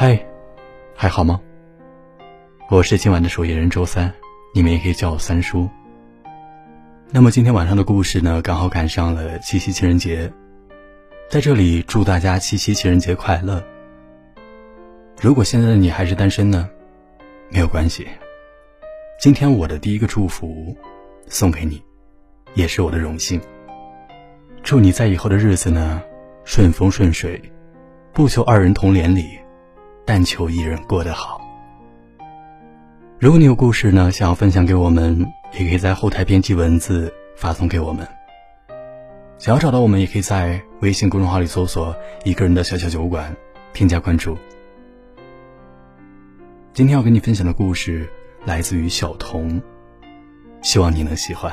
嗨，还好吗？我是今晚的守夜人周三，你们也可以叫我三叔。那么今天晚上的故事呢，刚好赶上了七夕情人节，在这里祝大家七夕情人节快乐。如果现在的你还是单身呢，没有关系。今天我的第一个祝福送给你，也是我的荣幸。祝你在以后的日子呢，顺风顺水，不求二人同连理。但求一人过得好。如果你有故事呢，想要分享给我们，也可以在后台编辑文字发送给我们。想要找到我们，也可以在微信公众号里搜索“一个人的小小酒馆”，添加关注。今天要跟你分享的故事来自于小童，希望你能喜欢。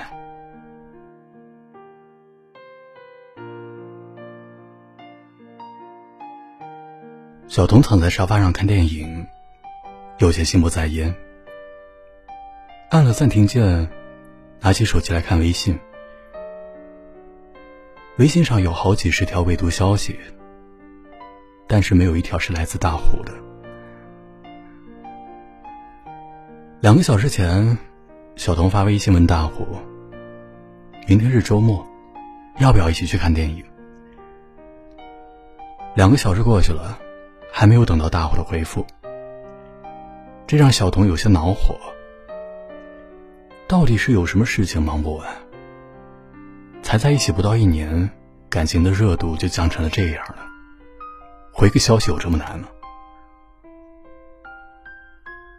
小童躺在沙发上看电影，有些心不在焉。按了暂停键，拿起手机来看微信。微信上有好几十条未读消息，但是没有一条是来自大虎的。两个小时前，小童发微信问大虎：“明天是周末，要不要一起去看电影？”两个小时过去了。还没有等到大伙的回复，这让小童有些恼火。到底是有什么事情忙不完？才在一起不到一年，感情的热度就降成了这样了。回个消息有这么难吗？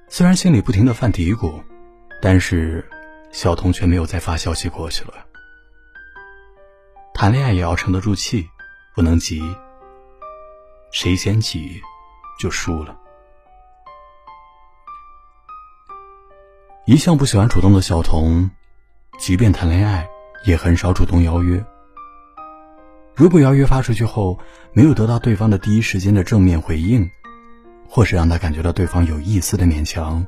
虽然心里不停的犯嘀咕，但是小童却没有再发消息过去了。谈恋爱也要沉得住气，不能急。谁先急，就输了。一向不喜欢主动的小童，即便谈恋爱，也很少主动邀约。如果邀约发出去后，没有得到对方的第一时间的正面回应，或是让他感觉到对方有一丝的勉强，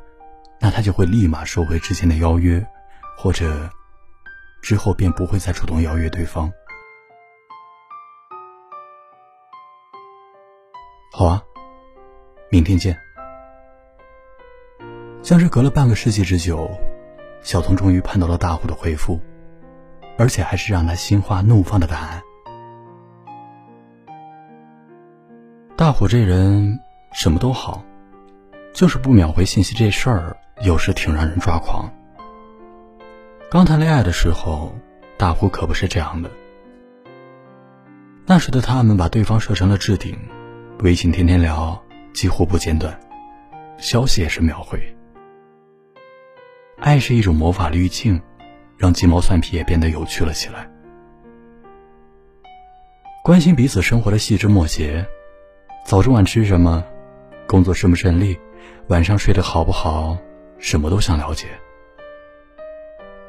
那他就会立马收回之前的邀约，或者之后便不会再主动邀约对方。好啊，明天见。像是隔了半个世纪之久，小童终于盼到了大虎的回复，而且还是让他心花怒放的答案。大虎这人什么都好，就是不秒回信息这事儿，有时挺让人抓狂。刚谈恋爱的时候，大虎可不是这样的。那时的他们把对方设成了置顶。微信天天聊，几乎不间断，消息也是秒回。爱是一种魔法滤镜，让鸡毛蒜皮也变得有趣了起来。关心彼此生活的细枝末节，早中晚吃什么，工作顺不顺利，晚上睡得好不好，什么都想了解。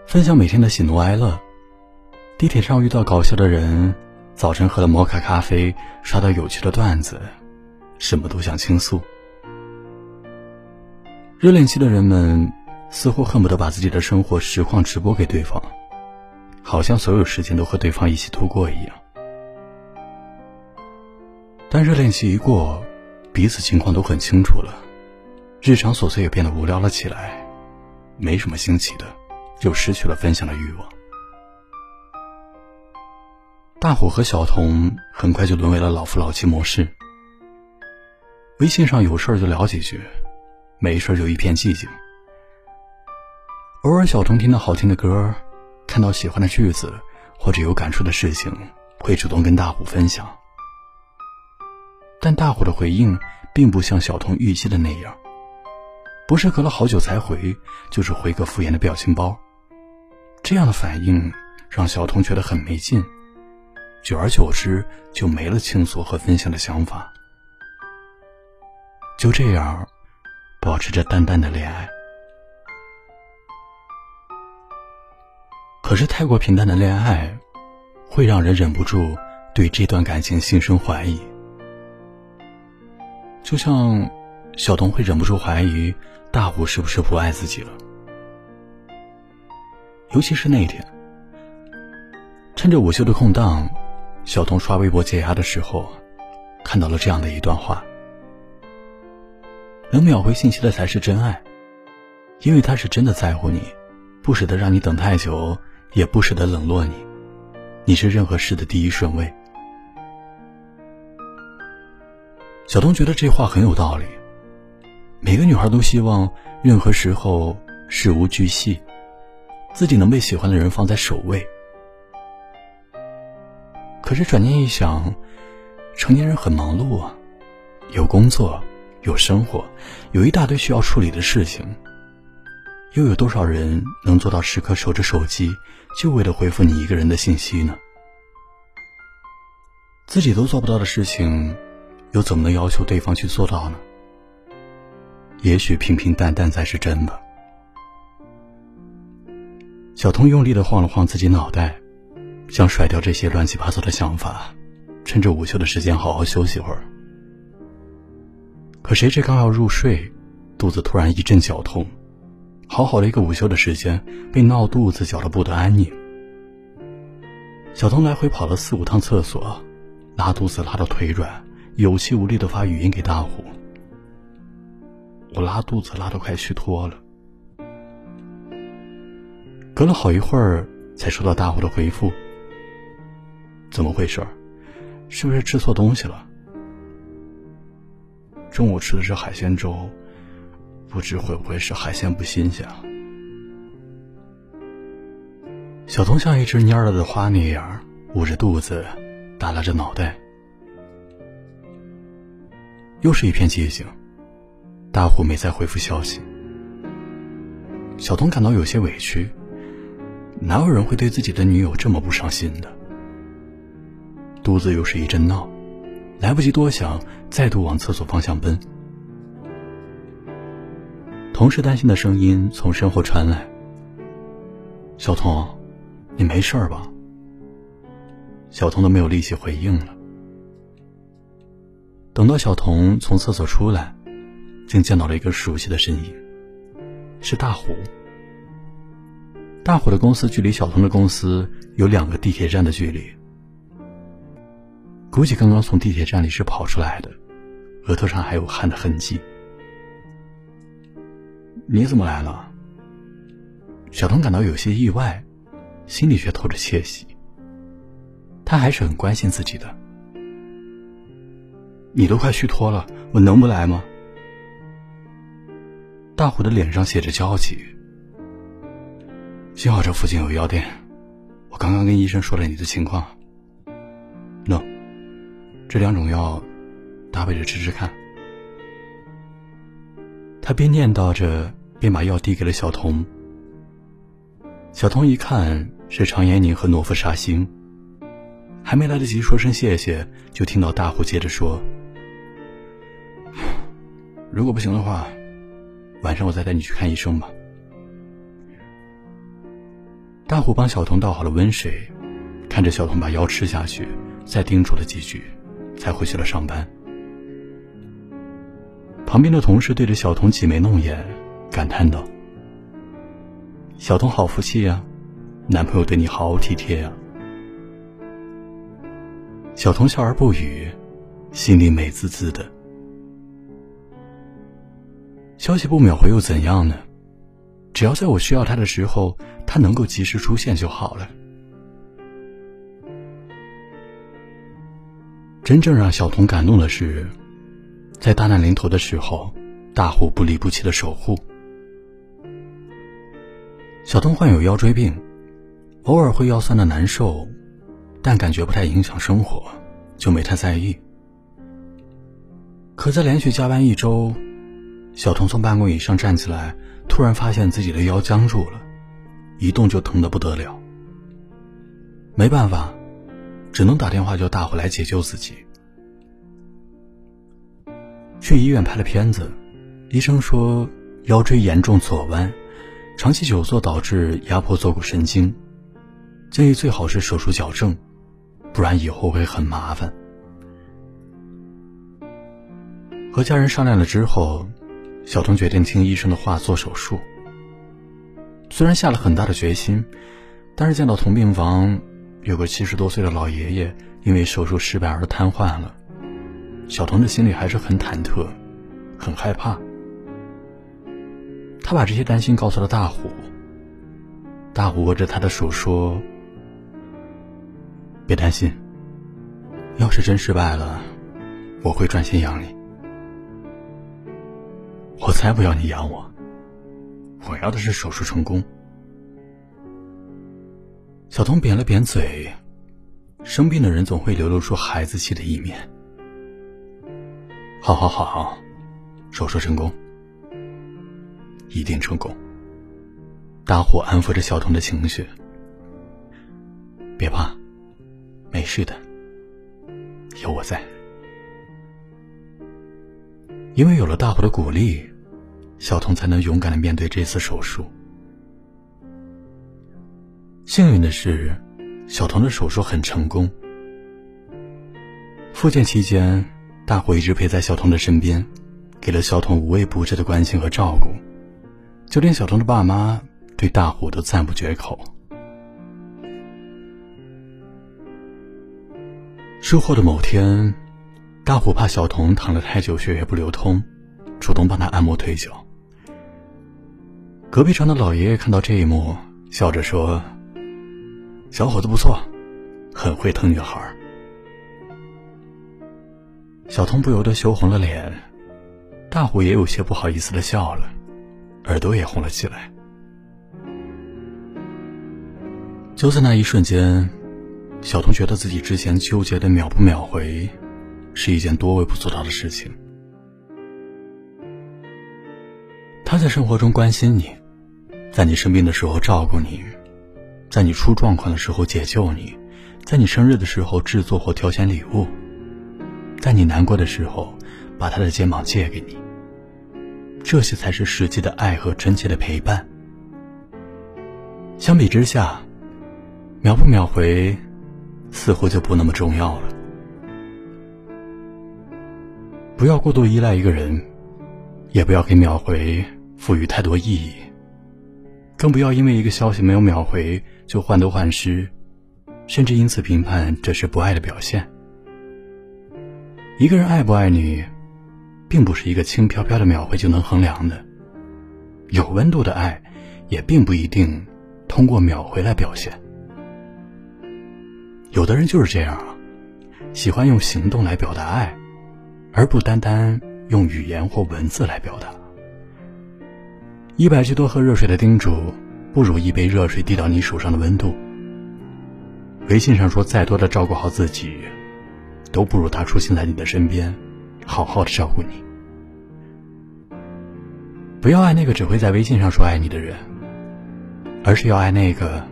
分享每天的喜怒哀乐，地铁上遇到搞笑的人，早晨喝了摩卡咖啡，刷到有趣的段子。什么都想倾诉。热恋期的人们似乎恨不得把自己的生活实况直播给对方，好像所有时间都和对方一起度过一样。但热恋期一过，彼此情况都很清楚了，日常琐碎也变得无聊了起来，没什么新奇的，又失去了分享的欲望。大虎和小童很快就沦为了老夫老妻模式。微信上有事儿就聊几句，没事儿就一片寂静。偶尔小童听到好听的歌，看到喜欢的句子或者有感触的事情，会主动跟大虎分享。但大虎的回应并不像小童预期的那样，不是隔了好久才回，就是回个敷衍的表情包。这样的反应让小童觉得很没劲，久而久之就没了倾诉和分享的想法。就这样，保持着淡淡的恋爱。可是太过平淡的恋爱，会让人忍不住对这段感情心生怀疑。就像小童会忍不住怀疑大虎是不是不爱自己了。尤其是那一天，趁着午休的空档，小童刷微博解压的时候，看到了这样的一段话。能秒回信息的才是真爱，因为他是真的在乎你，不舍得让你等太久，也不舍得冷落你。你是任何事的第一顺位。小东觉得这话很有道理。每个女孩都希望任何时候事无巨细，自己能被喜欢的人放在首位。可是转念一想，成年人很忙碌啊，有工作，有生活，有一大堆需要处理的事情。又有多少人能做到时刻守着手机，就为了回复你一个人的信息呢？自己都做不到的事情。又怎么能要求对方去做到呢？也许平平淡淡才是真吧。小童用力的晃了晃自己脑袋，想甩掉这些乱七八糟的想法，趁着午休的时间好好休息会儿。可谁知刚要入睡，肚子突然一阵绞痛，好好的一个午休的时间被闹肚子搅得不得安宁。小童来回跑了四五趟厕所，拉肚子拉到腿软。有气无力的发语音给大虎：“我拉肚子拉得快虚脱了。”隔了好一会儿，才收到大虎的回复：“怎么回事？是不是吃错东西了？中午吃的是海鲜粥，不知会不会是海鲜不新鲜？”小童像一只蔫了的花那样，捂着肚子，耷拉着脑袋。又是一片寂静，大虎没再回复消息。小童感到有些委屈，哪有人会对自己的女友这么不上心的？肚子又是一阵闹，来不及多想，再度往厕所方向奔。同事担心的声音从身后传来：“小童，你没事吧？”小童都没有力气回应了。等到小童从厕所出来，竟见到了一个熟悉的身影，是大虎。大虎的公司距离小童的公司有两个地铁站的距离，估计刚刚从地铁站里是跑出来的，额头上还有汗的痕迹。你怎么来了？小童感到有些意外，心里却透着窃喜。他还是很关心自己的。你都快虚脱了，我能不来吗？大虎的脸上写着焦急。幸好这附近有药店，我刚刚跟医生说了你的情况。这两种药，搭配着吃吃看。他边念叨着，边把药递给了小童。小童一看是肠炎宁和诺夫沙星，还没来得及说声谢谢，就听到大虎接着说。如果不行的话，晚上我再带你去看医生吧。大虎帮小童倒好了温水，看着小童把药吃下去，再叮嘱了几句，才回去了上班。旁边的同事对着小童挤眉弄眼，感叹道：“小童好福气呀，男朋友对你好体贴呀。”小童笑而不语，心里美滋滋的。消息不秒回又怎样呢？只要在我需要他的时候，他能够及时出现就好了。真正让小童感动的是，在大难临头的时候，大虎不离不弃的守护。小童患有腰椎病，偶尔会腰酸的难受，但感觉不太影响生活，就没太在意。可在连续加班一周。小童从办公椅上站起来，突然发现自己的腰僵住了，一动就疼得不得了。没办法，只能打电话叫大伙来解救自己。去医院拍了片子，医生说腰椎严重左弯，长期久坐导致压迫坐骨神经，建议最好是手术矫正，不然以后会很麻烦。和家人商量了之后。小童决定听医生的话做手术。虽然下了很大的决心，但是见到同病房有个七十多岁的老爷爷因为手术失败而瘫痪了，小童的心里还是很忐忑，很害怕。他把这些担心告诉了大虎。大虎握着他的手说：“别担心，要是真失败了，我会赚钱养你。我才不要你养我，我要的是手术成功。”小童扁了扁嘴，生病的人总会流露出孩子气的一面。好好好好，手术成功，一定成功。大虎安抚着小童的情绪，别怕，没事的，有我在。因为有了大虎的鼓励，小童才能勇敢的面对这次手术。幸运的是，小童的手术很成功。复健期间，大虎一直陪在小童的身边，给了小童无微不至的关心和照顾，就连小童的爸妈对大虎都赞不绝口。术后的某天，大虎怕小童躺了太久血液不流通，主动帮他按摩腿脚。隔壁床的老爷爷看到这一幕，笑着说。小伙子不错，很会疼女孩。小童不由得羞红了脸，大虎也有些不好意思的笑了，耳朵也红了起来。就在那一瞬间，小童觉得自己之前纠结的秒不秒回，是一件多微不足道的事情。他在生活中关心你，在你生病的时候照顾你。在你出状况的时候解救你，在你生日的时候制作或挑选礼物，在你难过的时候把他的肩膀借给你。这些才是实际的爱和真切的陪伴。相比之下，秒不秒回，似乎就不那么重要了。不要过度依赖一个人，也不要给秒回赋予太多意义。更不要因为一个消息没有秒回就患得患失，甚至因此评判这是不爱的表现。一个人爱不爱你，并不是一个轻飘飘的秒回就能衡量的。有温度的爱，也并不一定通过秒回来表现。有的人就是这样啊，喜欢用行动来表达爱，而不单单用语言或文字来表达。一百句多喝热水的叮嘱，不如一杯热水递到你手上的温度。微信上说再多的照顾好自己，都不如他出现在你的身边，好好的照顾你。不要爱那个只会在微信上说爱你的人，而是要爱那个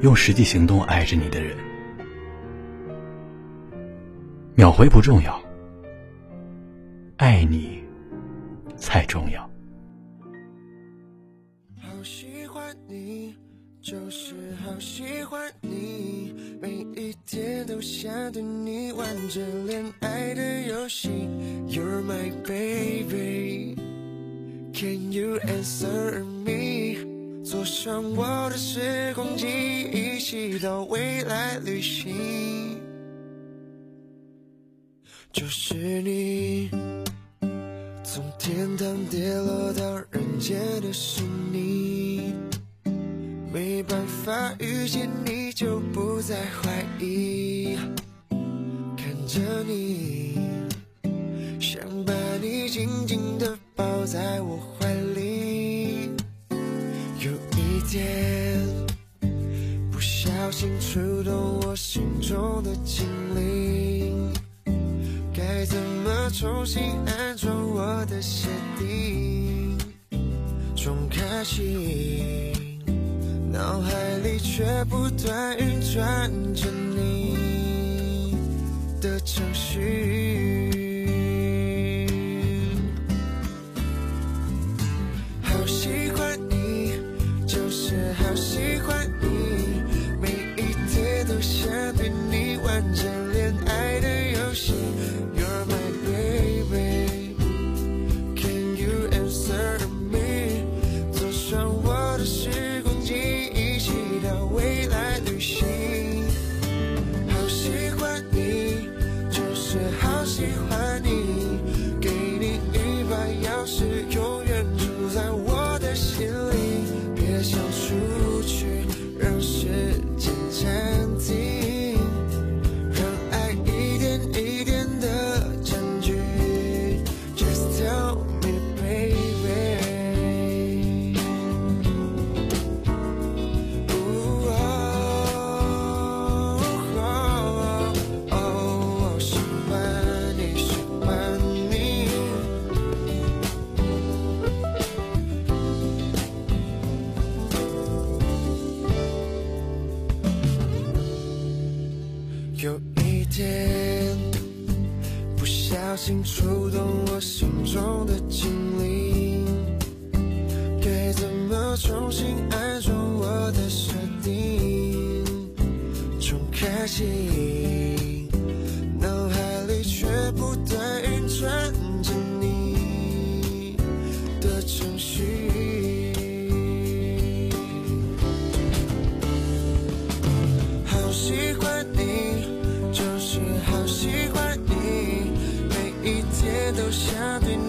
用实际行动爱着你的人。秒回不重要，爱你才重要。好喜欢你就是好喜欢你，每一天都想对你玩着恋爱的游戏。You're my baby, can you answer me？坐上我的时光机，一起到未来旅行。就是你，从天堂跌落到人间的是你。没办法遇见你，就不再怀疑。看着你，想把你紧紧地抱在我怀里。有一天，不小心触动我心中的精灵，该怎么重新安装我的鞋底？重开心。脑海里却不断运转着你的程序，心触动我心中的精灵该怎么重新安装我的设定？重开启都想对你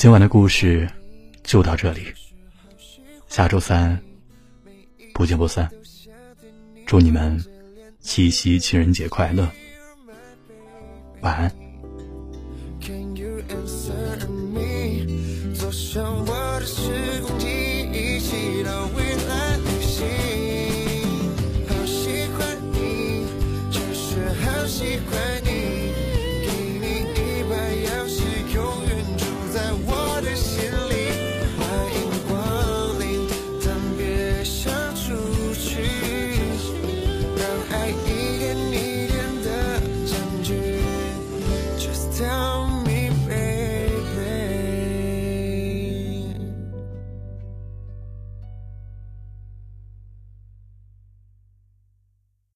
今晚的故事就到这里下周三不见不散。祝你们七夕情人节快乐晚安。